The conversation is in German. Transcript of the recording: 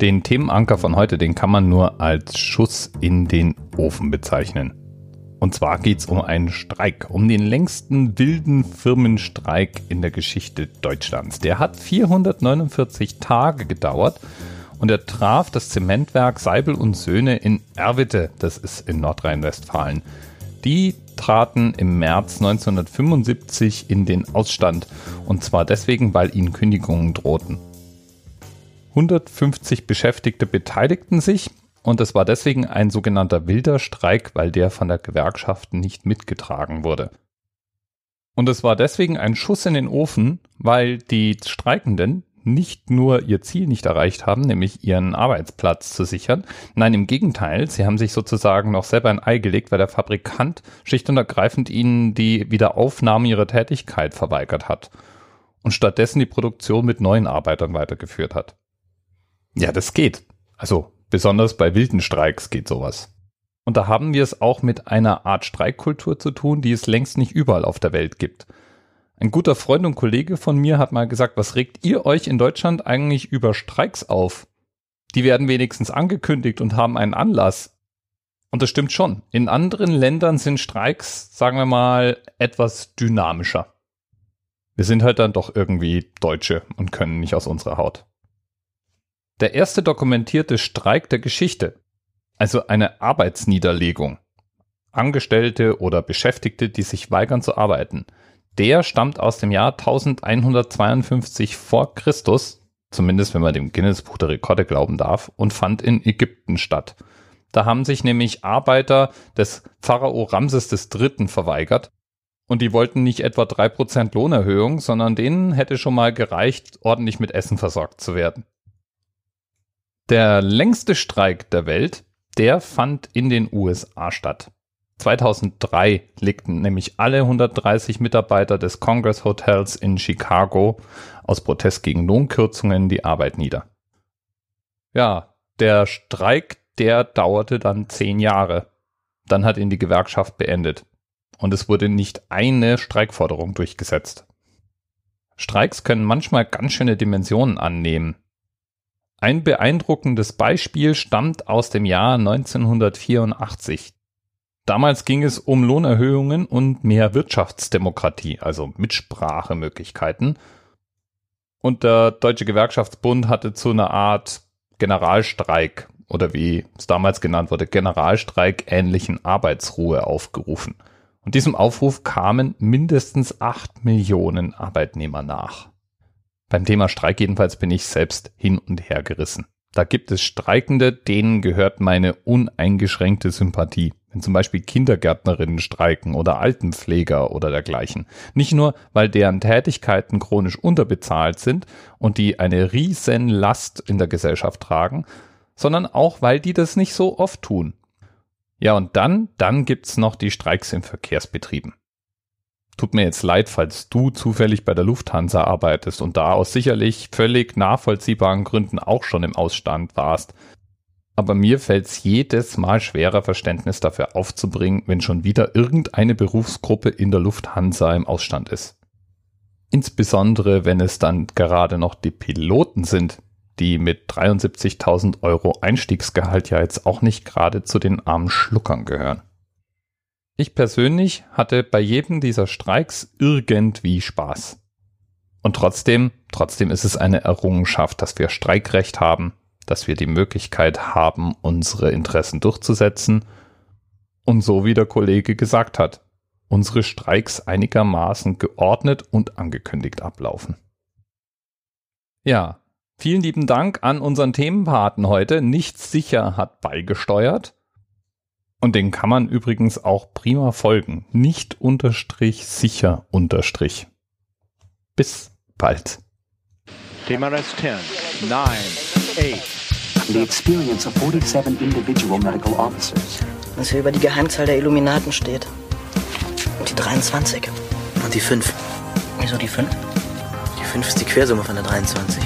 Den Themenanker von heute, den kann man nur als Schuss in den Ofen bezeichnen. Und zwar geht es um einen Streik, um den längsten wilden Firmenstreik in der Geschichte Deutschlands. Der hat 449 Tage gedauert und er traf das Zementwerk Seibel und Söhne in Erwitte, das ist in Nordrhein-Westfalen. Die traten im März 1975 in den Ausstand und zwar deswegen, weil ihnen Kündigungen drohten. 150 Beschäftigte beteiligten sich und es war deswegen ein sogenannter wilder Streik, weil der von der Gewerkschaft nicht mitgetragen wurde. Und es war deswegen ein Schuss in den Ofen, weil die Streikenden nicht nur ihr Ziel nicht erreicht haben, nämlich ihren Arbeitsplatz zu sichern. Nein, im Gegenteil, sie haben sich sozusagen noch selber ein Ei gelegt, weil der Fabrikant schlicht und ergreifend ihnen die Wiederaufnahme ihrer Tätigkeit verweigert hat und stattdessen die Produktion mit neuen Arbeitern weitergeführt hat. Ja, das geht. Also besonders bei wilden Streiks geht sowas. Und da haben wir es auch mit einer Art Streikkultur zu tun, die es längst nicht überall auf der Welt gibt. Ein guter Freund und Kollege von mir hat mal gesagt, was regt ihr euch in Deutschland eigentlich über Streiks auf? Die werden wenigstens angekündigt und haben einen Anlass. Und das stimmt schon. In anderen Ländern sind Streiks, sagen wir mal, etwas dynamischer. Wir sind halt dann doch irgendwie Deutsche und können nicht aus unserer Haut. Der erste dokumentierte Streik der Geschichte, also eine Arbeitsniederlegung. Angestellte oder Beschäftigte, die sich weigern zu arbeiten. Der stammt aus dem Jahr 1152 vor Christus, zumindest wenn man dem Guinness Buch der Rekorde glauben darf, und fand in Ägypten statt. Da haben sich nämlich Arbeiter des Pharao Ramses III. verweigert und die wollten nicht etwa drei Prozent Lohnerhöhung, sondern denen hätte schon mal gereicht, ordentlich mit Essen versorgt zu werden. Der längste Streik der Welt, der fand in den USA statt. 2003 legten nämlich alle 130 Mitarbeiter des Congress Hotels in Chicago aus Protest gegen Lohnkürzungen die Arbeit nieder. Ja, der Streik, der dauerte dann zehn Jahre. Dann hat ihn die Gewerkschaft beendet. Und es wurde nicht eine Streikforderung durchgesetzt. Streiks können manchmal ganz schöne Dimensionen annehmen. Ein beeindruckendes Beispiel stammt aus dem Jahr 1984. Damals ging es um Lohnerhöhungen und mehr Wirtschaftsdemokratie, also Mitsprachemöglichkeiten. Und der Deutsche Gewerkschaftsbund hatte zu einer Art Generalstreik oder wie es damals genannt wurde, Generalstreik ähnlichen Arbeitsruhe aufgerufen. Und diesem Aufruf kamen mindestens acht Millionen Arbeitnehmer nach. Beim Thema Streik jedenfalls bin ich selbst hin und her gerissen. Da gibt es Streikende, denen gehört meine uneingeschränkte Sympathie. Wenn zum Beispiel Kindergärtnerinnen streiken oder Altenpfleger oder dergleichen. Nicht nur, weil deren Tätigkeiten chronisch unterbezahlt sind und die eine riesen Last in der Gesellschaft tragen, sondern auch, weil die das nicht so oft tun. Ja, und dann, dann gibt's noch die Streiks in Verkehrsbetrieben. Tut mir jetzt leid, falls du zufällig bei der Lufthansa arbeitest und da aus sicherlich völlig nachvollziehbaren Gründen auch schon im Ausstand warst. Aber mir fällt es jedes Mal schwerer, Verständnis dafür aufzubringen, wenn schon wieder irgendeine Berufsgruppe in der Lufthansa im Ausstand ist. Insbesondere, wenn es dann gerade noch die Piloten sind, die mit 73.000 Euro Einstiegsgehalt ja jetzt auch nicht gerade zu den armen Schluckern gehören. Ich persönlich hatte bei jedem dieser Streiks irgendwie Spaß. Und trotzdem, trotzdem ist es eine Errungenschaft, dass wir Streikrecht haben, dass wir die Möglichkeit haben, unsere Interessen durchzusetzen und so wie der Kollege gesagt hat, unsere Streiks einigermaßen geordnet und angekündigt ablaufen. Ja, vielen lieben Dank an unseren Themenpaten heute. Nichts sicher hat beigesteuert. Und den kann man übrigens auch prima folgen. Nicht unterstrich sicher unterstrich. Bis bald. TMRS 10, 9, 8. The experience of 47 individual medical officers. Was hier über die Geheimzahl der Illuminaten steht. Und die 23. Und die 5. Wieso die 5? Die 5 ist die Quersumme von der 23.